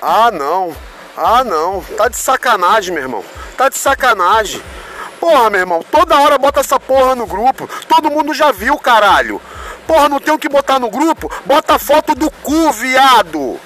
Ah, não. Ah, não. Tá de sacanagem, meu irmão. Tá de sacanagem. Porra, meu irmão, toda hora bota essa porra no grupo. Todo mundo já viu, caralho. Porra, não tem o que botar no grupo? Bota foto do cu, viado.